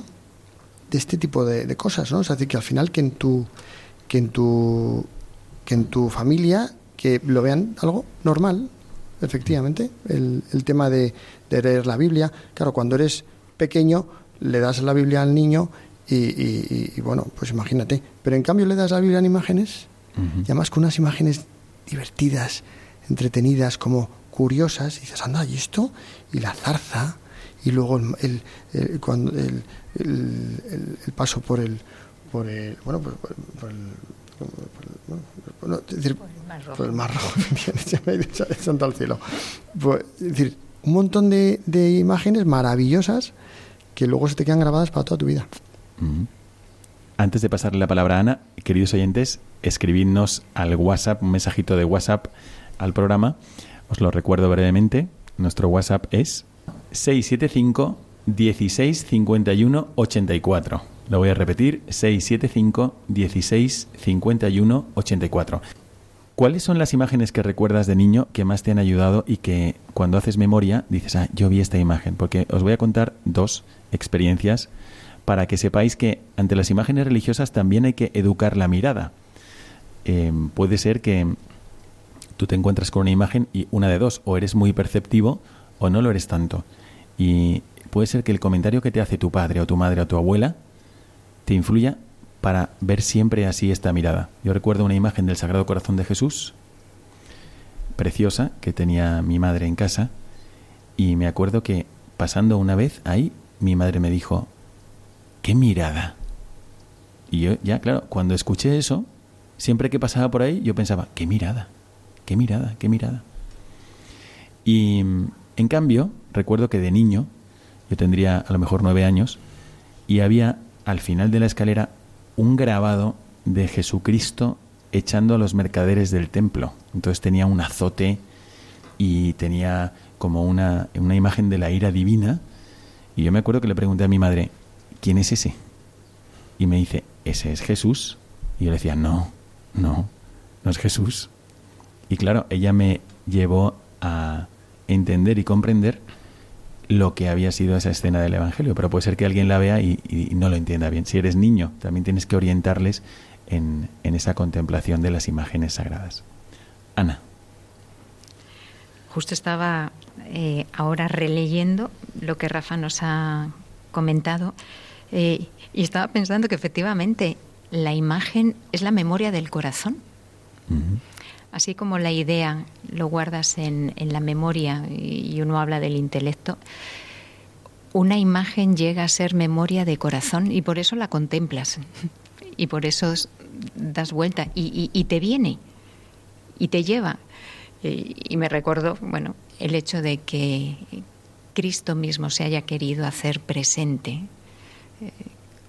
de este tipo de, de cosas, ¿no? O sea, decir, que al final que en tu que en tu que en tu familia que lo vean algo normal, efectivamente, el, el tema de, de leer la Biblia. Claro, cuando eres pequeño, le das la Biblia al niño y, y- y, bueno, pues imagínate. Pero en cambio le das la Biblia en imágenes, y además con unas imágenes divertidas, entretenidas, como curiosas, y dices, anda, ¿y esto? Y la zarza, y luego el, el- el- cuando el, el- el- el paso por el, por el, bueno, por, por- por el, por el- Mar Rojo. por el mar rojo, <laughs> bien, se me ha ido el santo al cielo. Pues, es decir, un montón de, de imágenes maravillosas que luego se te quedan grabadas para toda tu vida. Antes de pasarle la palabra a Ana, queridos oyentes, escribidnos al WhatsApp, un mensajito de WhatsApp al programa. Os lo recuerdo brevemente. Nuestro WhatsApp es 675 16 51 84. Lo voy a repetir, 675 16 51 84. ¿Cuáles son las imágenes que recuerdas de niño que más te han ayudado y que cuando haces memoria dices, ah, yo vi esta imagen? Porque os voy a contar dos experiencias para que sepáis que ante las imágenes religiosas también hay que educar la mirada. Eh, puede ser que tú te encuentras con una imagen y una de dos, o eres muy perceptivo o no lo eres tanto. Y puede ser que el comentario que te hace tu padre o tu madre o tu abuela te influya para ver siempre así esta mirada. Yo recuerdo una imagen del Sagrado Corazón de Jesús, preciosa, que tenía mi madre en casa, y me acuerdo que pasando una vez ahí, mi madre me dijo, ¡qué mirada! Y yo ya, claro, cuando escuché eso, siempre que pasaba por ahí, yo pensaba, ¡qué mirada! ¡Qué mirada! ¡Qué mirada! Y mm, en cambio, recuerdo que de niño, yo tendría a lo mejor nueve años, y había al final de la escalera un grabado de Jesucristo echando a los mercaderes del templo. Entonces tenía un azote y tenía como una, una imagen de la ira divina. Y yo me acuerdo que le pregunté a mi madre, ¿quién es ese? Y me dice, ese es Jesús. Y yo le decía, no, no, no es Jesús. Y claro, ella me llevó a entender y comprender lo que había sido esa escena del Evangelio. Pero puede ser que alguien la vea y, y no lo entienda bien. Si eres niño, también tienes que orientarles en, en esa contemplación de las imágenes sagradas. Ana. Justo estaba eh, ahora releyendo lo que Rafa nos ha comentado eh, y estaba pensando que efectivamente la imagen es la memoria del corazón. Así como la idea lo guardas en, la memoria y uno habla del intelecto, una imagen llega a ser memoria de corazón y por eso la contemplas y por eso das vuelta y, te viene y te lleva. Y, y me recuerdo, bueno, el hecho de que Cristo mismo se haya querido hacer presente eh,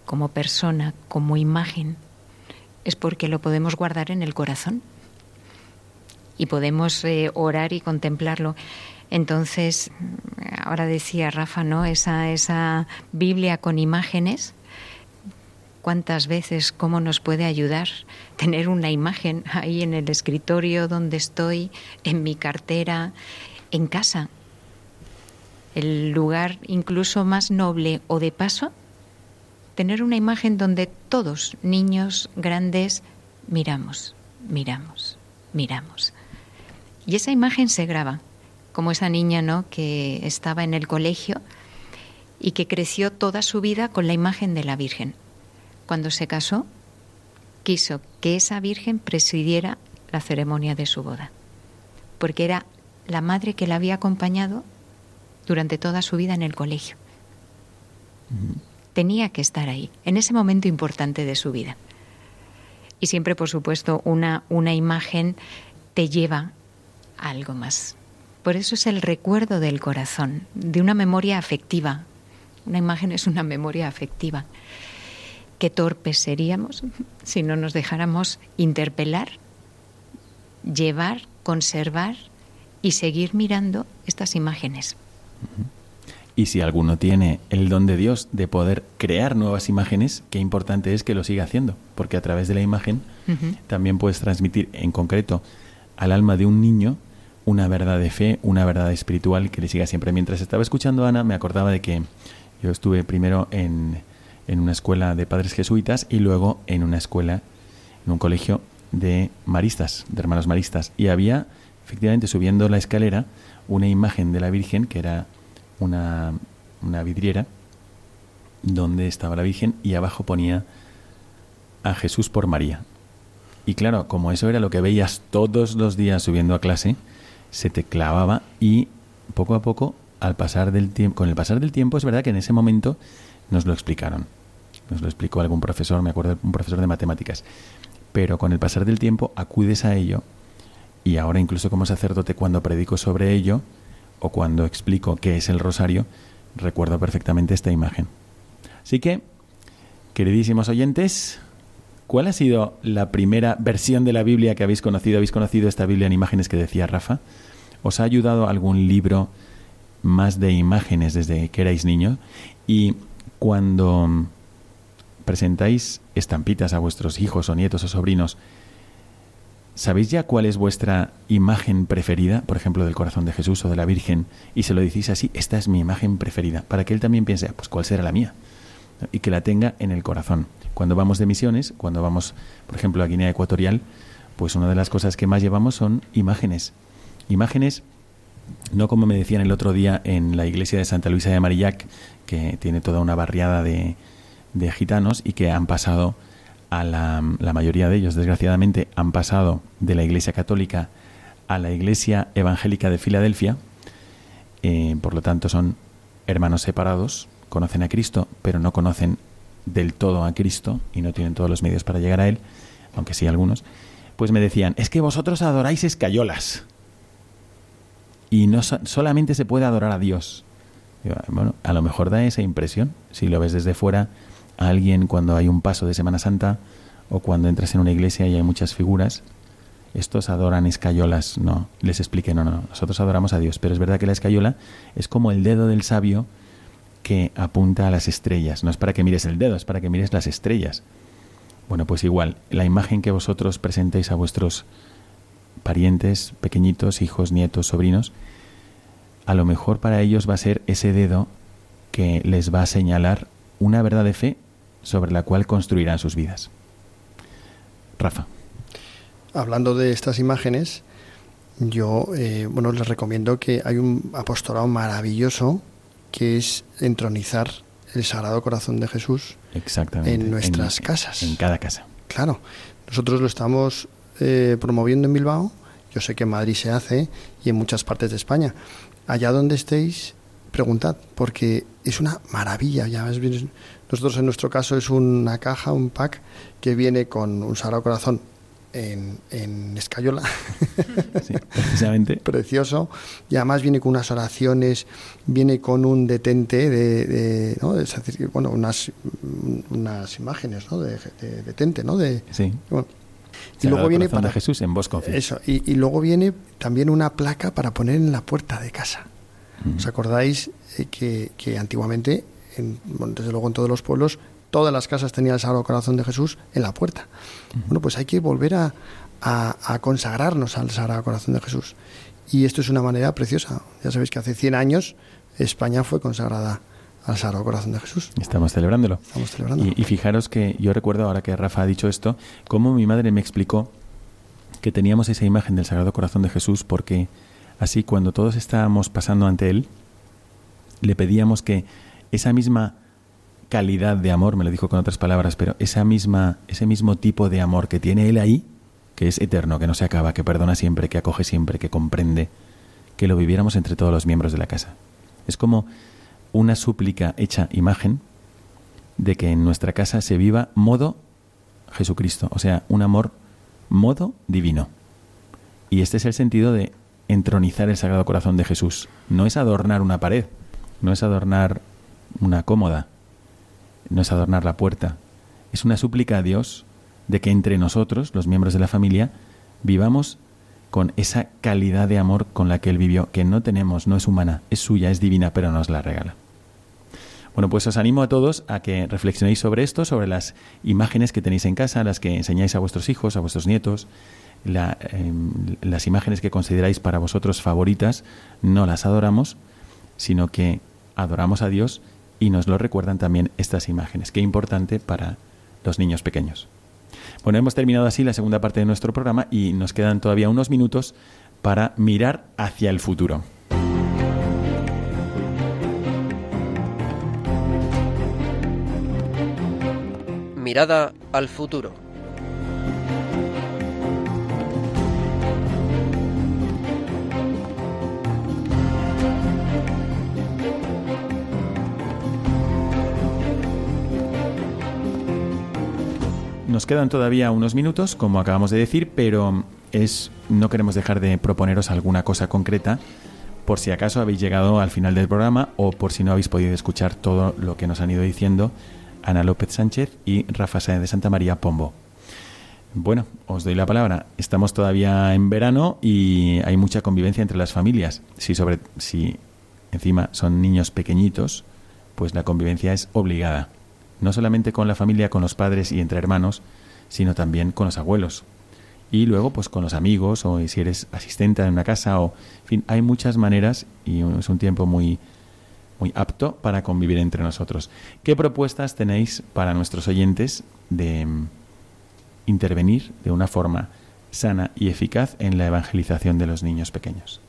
como persona, como imagen, es porque lo podemos guardar en el corazón y podemos eh, orar y contemplarlo. Entonces, ahora decía Rafa, ¿no? Esa, esa Biblia con imágenes, cuántas veces, cómo nos puede ayudar tener una imagen ahí en el escritorio donde estoy, en mi cartera, en casa. El lugar incluso más noble o de paso, tener una imagen donde todos, niños, grandes, miramos, miramos, miramos. Y esa imagen se graba, como esa niña, ¿no? que estaba en el colegio y que creció toda su vida con la imagen de la Virgen. Cuando se casó, quiso que esa Virgen presidiera la ceremonia de su boda, porque era la madre que la había acompañado durante toda su vida en el colegio. Tenía que estar ahí, en ese momento importante de su vida. Y siempre, por supuesto, una, una imagen te lleva a algo más. Por eso es el recuerdo del corazón, de una memoria afectiva. Una imagen es una memoria afectiva. Qué torpes seríamos <laughs> si no nos dejáramos interpelar, llevar, conservar y seguir mirando estas imágenes. Y si alguno tiene el don de Dios de poder crear nuevas imágenes, qué importante es que lo siga haciendo, porque a través de la imagen también puedes transmitir en concreto al alma de un niño una verdad de fe, una verdad espiritual que le siga siempre. Mientras estaba escuchando a Ana, me acordaba de que yo estuve primero en, en una escuela de padres jesuitas y luego en una escuela, en un colegio de maristas, de hermanos maristas. Y había efectivamente subiendo la escalera una imagen de la Virgen que era una, una vidriera donde estaba la Virgen y abajo ponía a Jesús por María. Y claro, como eso era lo que veías todos los días subiendo a clase, se te clavaba y poco a poco, al pasar del tiempo, con el pasar del tiempo, es verdad que en ese momento nos lo explicaron. Nos lo explicó algún profesor, me acuerdo, un profesor de matemáticas. Pero con el pasar del tiempo acudes a ello y ahora incluso como sacerdote cuando predico sobre ello o cuando explico qué es el rosario, recuerdo perfectamente esta imagen. Así que, queridísimos oyentes, ¿cuál ha sido la primera versión de la Biblia que habéis conocido? ¿Habéis conocido esta Biblia en imágenes que decía Rafa? ¿Os ha ayudado algún libro más de imágenes desde que erais niños? Y cuando presentáis estampitas a vuestros hijos o nietos o sobrinos, ¿sabéis ya cuál es vuestra imagen preferida, por ejemplo, del corazón de Jesús o de la Virgen? Y se lo decís así, esta es mi imagen preferida, para que él también piense, pues cuál será la mía y que la tenga en el corazón. Cuando vamos de misiones, cuando vamos, por ejemplo, a Guinea Ecuatorial, pues una de las cosas que más llevamos son imágenes. Imágenes, no como me decían el otro día en la iglesia de Santa Luisa de Marillac, que tiene toda una barriada de, de gitanos y que han pasado a la, mayoría de ellos, desgraciadamente, han pasado de la iglesia católica a la iglesia evangélica de Filadelfia, eh, por lo tanto son hermanos separados, conocen a Cristo, pero no conocen del todo a Cristo y no tienen todos los medios para llegar a Él, aunque sí algunos, pues me decían, es que vosotros adoráis escayolas. Y no solamente se puede adorar a Dios. bueno, a lo mejor da esa impresión, si lo ves desde fuera, a alguien cuando hay un paso de Semana Santa o cuando entras en una iglesia y hay muchas figuras, estos adoran escayolas. No, les expliqué, no, no, nosotros adoramos a Dios, pero es verdad que la escayola es como el dedo del sabio que apunta a las estrellas. No es para que mires el dedo, es para que mires las estrellas. Bueno, pues igual, la imagen que vosotros presentéis a vuestros parientes, pequeñitos, hijos, nietos, sobrinos, a lo mejor para ellos va a ser ese dedo que les va a señalar una verdad de fe sobre la cual construirán sus vidas. Rafa. Hablando de estas imágenes, yo eh, bueno les recomiendo que hay un apostolado maravilloso que es entronizar el Sagrado Corazón de Jesús en nuestras casas. En cada casa. Claro, nosotros lo estamos eh, promoviendo en Bilbao, yo sé que en Madrid se hace y en muchas partes de España. Allá donde estéis, preguntad, porque es una maravilla. Ya nosotros en nuestro caso es una caja, un pack que viene con un Sagrado Corazón en, en escayola. <laughs> <laughs> precisamente. Precioso. Y además viene con unas oraciones, viene con un detente de, ¿no? es decir, bueno, unas, unas imágenes, ¿no? De, detente, ¿no? De, sí. y luego viene para Jesús en Bosco. Eso. Y, y, luego viene también una placa para poner en la puerta de casa. ¿Os acordáis eh, que, que antiguamente, en, desde luego en todos los pueblos, todas las casas tenían el Sagrado Corazón de Jesús en la puerta. Bueno, pues hay que volver a, a, consagrarnos al Sagrado Corazón de Jesús. Y esto es una manera preciosa. Ya sabéis que hace 100 años España fue consagrada al Sagrado Corazón de Jesús. Estamos celebrándolo. Estamos celebrándolo. Y, y, fijaros que yo recuerdo, ahora que Rafa ha dicho esto, cómo mi madre me explicó que teníamos esa imagen del Sagrado Corazón de Jesús porque así cuando todos estábamos pasando ante Él, le pedíamos que esa misma calidad de amor, me lo dijo con otras palabras, pero esa misma, ese mismo tipo de amor que tiene Él ahí, que es eterno, que no se acaba, que perdona siempre, que acoge siempre, que comprende, que lo viviéramos entre todos los miembros de la casa. Es como una súplica hecha imagen de que en nuestra casa se viva modo Jesucristo, o sea, un amor modo divino. Y este es el sentido de entronizar el Sagrado Corazón de Jesús. No es adornar una pared, no es adornar una cómoda, no es adornar la puerta, es una súplica a Dios de que entre nosotros, los miembros de la familia, vivamos con esa calidad de amor con la que Él vivió, que no tenemos, no es humana, es suya, es divina, pero nos la regala. Bueno, pues os animo a todos a que reflexionéis sobre esto, sobre las imágenes que tenéis en casa, las que enseñáis a vuestros hijos, a vuestros nietos, em, las imágenes que consideráis para vosotros favoritas, no las adoramos, sino que adoramos a Dios y nos lo recuerdan también estas imágenes. Qué importante para los niños pequeños. Bueno, hemos terminado así la segunda parte de nuestro programa y nos quedan todavía unos minutos para mirar hacia el futuro. Mirada al futuro. Nos quedan todavía unos minutos, como acabamos de decir, pero es no queremos dejar de proponeros alguna cosa concreta por si acaso habéis llegado al final del programa o por si no habéis podido escuchar todo lo que nos han ido diciendo Ana López Sánchez y Rafa Sáenz de Santa María Pombo. Bueno, os doy la palabra. Estamos todavía en verano y hay mucha convivencia entre las familias. Si sobre si encima son niños pequeñitos, pues la convivencia es obligada. No solamente con la familia, con los padres y entre hermanos, sino también con los abuelos. Y luego, pues con los amigos, o si eres asistente en una casa, o en fin, hay muchas maneras y es un tiempo muy, muy apto para convivir entre nosotros. ¿Qué propuestas tenéis para nuestros oyentes de mm, intervenir de una forma sana y eficaz en la evangelización de los niños pequeños?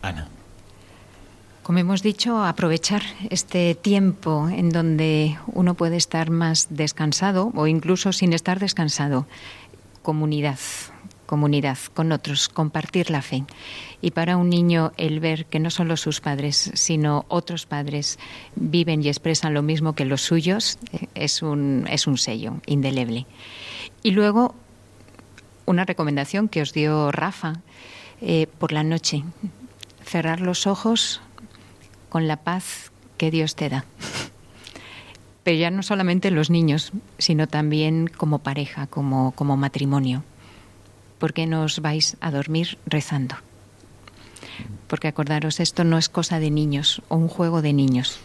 Ana. Como hemos dicho, aprovechar este tiempo en donde uno puede estar más descansado o incluso sin estar descansado. Comunidad, comunidad con otros, compartir la fe. Y para un niño el ver que no solo sus padres, sino otros padres viven y expresan lo mismo que los suyos, eh, es un, es un sello indeleble. Y luego, una recomendación que os dio Rafa eh, por la noche, cerrar los ojos con la paz que Dios te da. Pero ya no solamente los niños, sino también como pareja, como, como matrimonio. ¿Por qué no os vais a dormir rezando? Porque acordaros, esto no es cosa de niños o un juego de niños.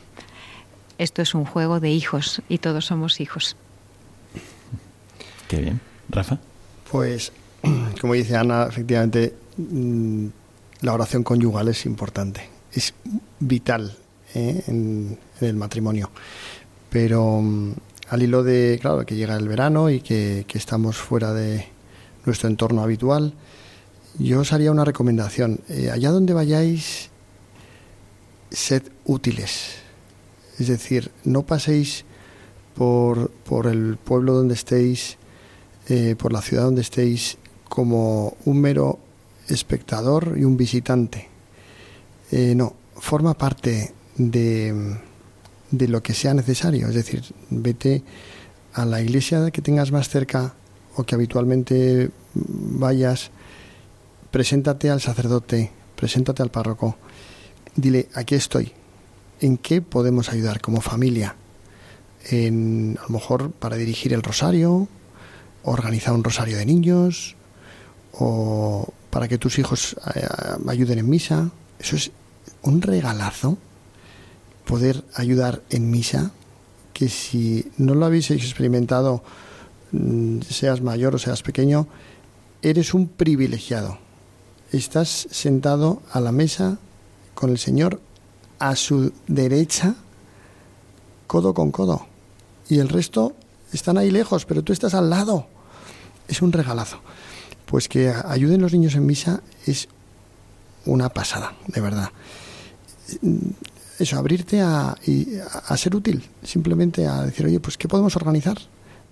Esto es un juego de hijos y todos somos hijos. Qué bien. Rafa. Pues, <clears throat> como dice Ana, efectivamente, mm, la oración conyugal es importante, es vital ¿eh? en, el matrimonio. Pero mm, al hilo de, claro, que llega el verano y que, que estamos fuera de nuestro entorno habitual, yo os haría una recomendación. Eh, allá donde vayáis, sed útiles. Es decir, no paséis por, por el pueblo donde estéis, eh, por la ciudad donde estéis, como un mero espectador y un visitante. Eh, no, forma parte de, de lo que sea necesario. Es decir, vete a la iglesia que tengas más cerca o que habitualmente vayas, preséntate al sacerdote, preséntate al párroco, dile, aquí estoy, ¿en qué podemos ayudar como familia? En, a lo mejor para dirigir el rosario, organizar un rosario de niños, o para que tus hijos eh, ayuden en misa. Eso es un regalazo, poder ayudar en misa, que si no lo habéis experimentado, mm, seas mayor o seas pequeño, eres un privilegiado. Estás sentado a la mesa con el Señor a su derecha, codo con codo. Y el resto están ahí lejos, pero tú estás al lado. Es un regalazo. Pues que ayuden los niños en misa es una pasada, de verdad. Eso, abrirte a, y a ser útil, simplemente a decir, oye, pues ¿qué podemos organizar?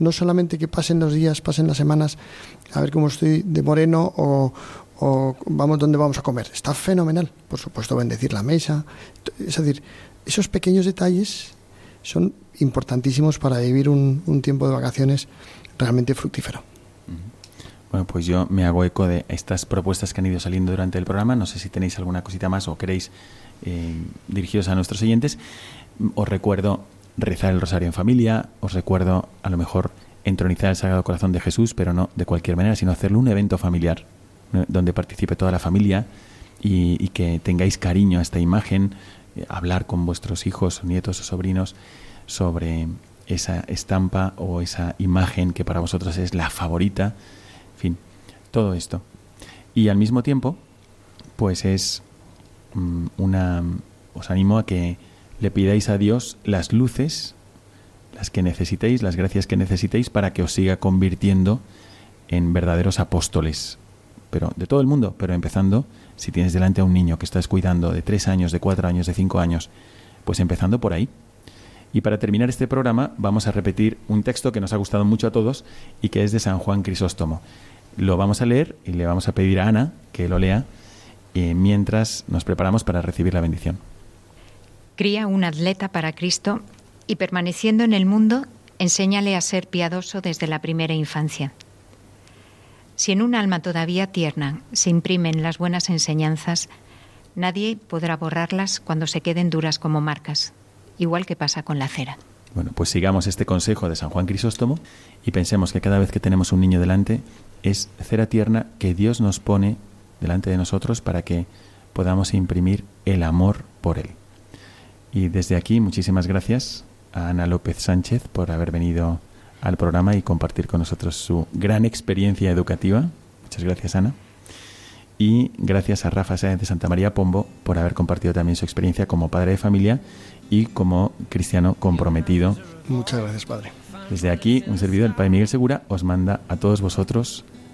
no solamente que pasen los días, pasen las semanas, a ver cómo estoy de moreno o, o vamos dónde vamos a comer. Está fenomenal. Por supuesto, bendecir la mesa. Es decir, esos pequeños detalles son importantísimos para vivir un, un tiempo de vacaciones realmente fructífero. Bueno, pues yo me hago eco de estas propuestas que han ido saliendo durante el programa. No sé si tenéis alguna cosita más o queréis eh, dirigiros a nuestros oyentes. Os recuerdo rezar el rosario en familia, os recuerdo a lo mejor entronizar el Sagrado Corazón de Jesús, pero no de cualquier manera, sino hacerlo un evento familiar donde participe toda la familia y, que tengáis cariño a esta imagen, eh, hablar con vuestros hijos, nietos o sobrinos sobre esa estampa o esa imagen que para vosotros es la favorita, en fin, todo esto. Y al mismo tiempo, pues es una... Os animo a que le pidáis a Dios las luces, las que necesitéis, las gracias que necesitéis para que os siga convirtiendo en verdaderos apóstoles pero de todo el mundo, pero empezando, si tienes delante a un niño que estás cuidando de tres años, de cuatro años, de cinco años, pues empezando por ahí. Y para terminar este programa vamos a repetir un texto que nos ha gustado mucho a todos y que es de San Juan Crisóstomo. Lo vamos a leer y le vamos a pedir a Ana que lo lea eh, mientras nos preparamos para recibir la bendición. Cría un atleta para Cristo y permaneciendo en el mundo, enséñale a ser piadoso desde la primera infancia. Si en un alma todavía tierna se imprimen las buenas enseñanzas, nadie podrá borrarlas cuando se queden duras como marcas, igual que pasa con la cera. Bueno, pues sigamos este consejo de San Juan Crisóstomo y pensemos que cada vez que tenemos un niño delante es cera tierna que Dios nos pone delante de nosotros para que podamos imprimir el amor por él. Y desde aquí muchísimas gracias a Ana López Sánchez por haber venido al programa y compartir con nosotros su gran experiencia educativa. Muchas gracias, Ana. Y gracias a Rafa Sáenz de Santa María Pombo por haber compartido también su experiencia como padre de familia y como cristiano comprometido. Muchas gracias, Padre. Desde aquí, un servidor, el Padre Miguel Segura, os manda a todos vosotros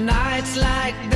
Nights like